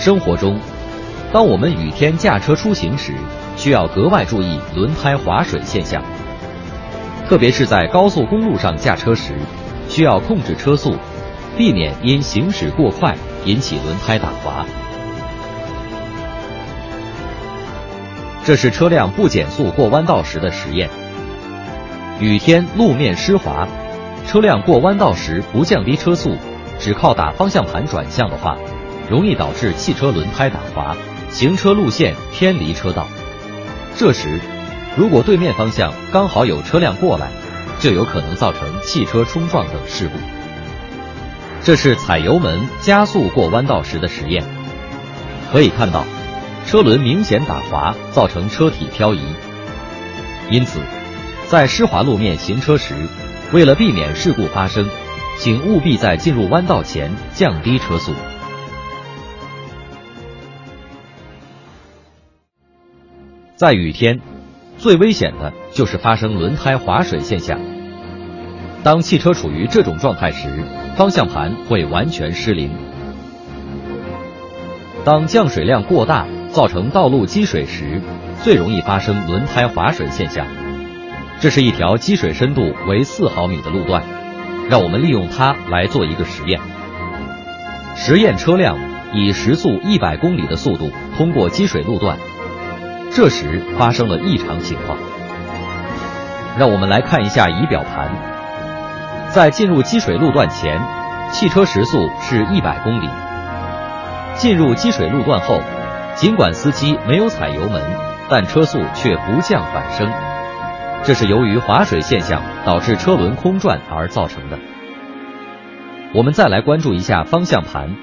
生活中，当我们雨天驾车出行时，需要格外注意轮胎滑水现象。特别是在高速公路上驾车时，需要控制车速，避免因行驶过快引起轮胎打滑。这是车辆不减速过弯道时的实验。雨天路面湿滑，车辆过弯道时不降低车速，只靠打方向盘转向的话，容易导致汽车轮胎打滑，行车路线偏离车道。这时，如果对面方向刚好有车辆过来，就有可能造成汽车冲撞等事故。这是踩油门加速过弯道时的实验，可以看到。车轮明显打滑，造成车体漂移。因此，在湿滑路面行车时，为了避免事故发生，请务必在进入弯道前降低车速。在雨天，最危险的就是发生轮胎滑水现象。当汽车处于这种状态时，方向盘会完全失灵。当降水量过大。造成道路积水时，最容易发生轮胎滑水现象。这是一条积水深度为四毫米的路段，让我们利用它来做一个实验。实验车辆以时速一百公里的速度通过积水路段，这时发生了异常情况。让我们来看一下仪表盘，在进入积水路段前，汽车时速是一百公里；进入积水路段后。尽管司机没有踩油门，但车速却不降反升，这是由于滑水现象导致车轮空转而造成的。我们再来关注一下方向盘，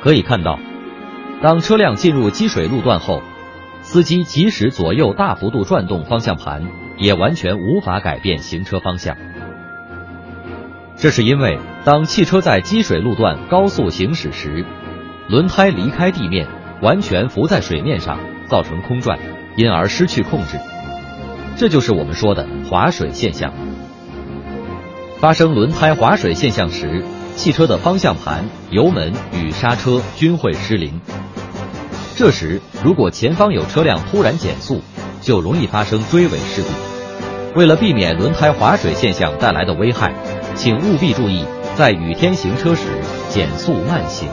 可以看到，当车辆进入积水路段后，司机即使左右大幅度转动方向盘，也完全无法改变行车方向。这是因为当汽车在积水路段高速行驶时，轮胎离开地面。完全浮在水面上，造成空转，因而失去控制。这就是我们说的滑水现象。发生轮胎滑水现象时，汽车的方向盘、油门与刹车均会失灵。这时，如果前方有车辆突然减速，就容易发生追尾事故。为了避免轮胎滑水现象带来的危害，请务必注意在雨天行车时减速慢行。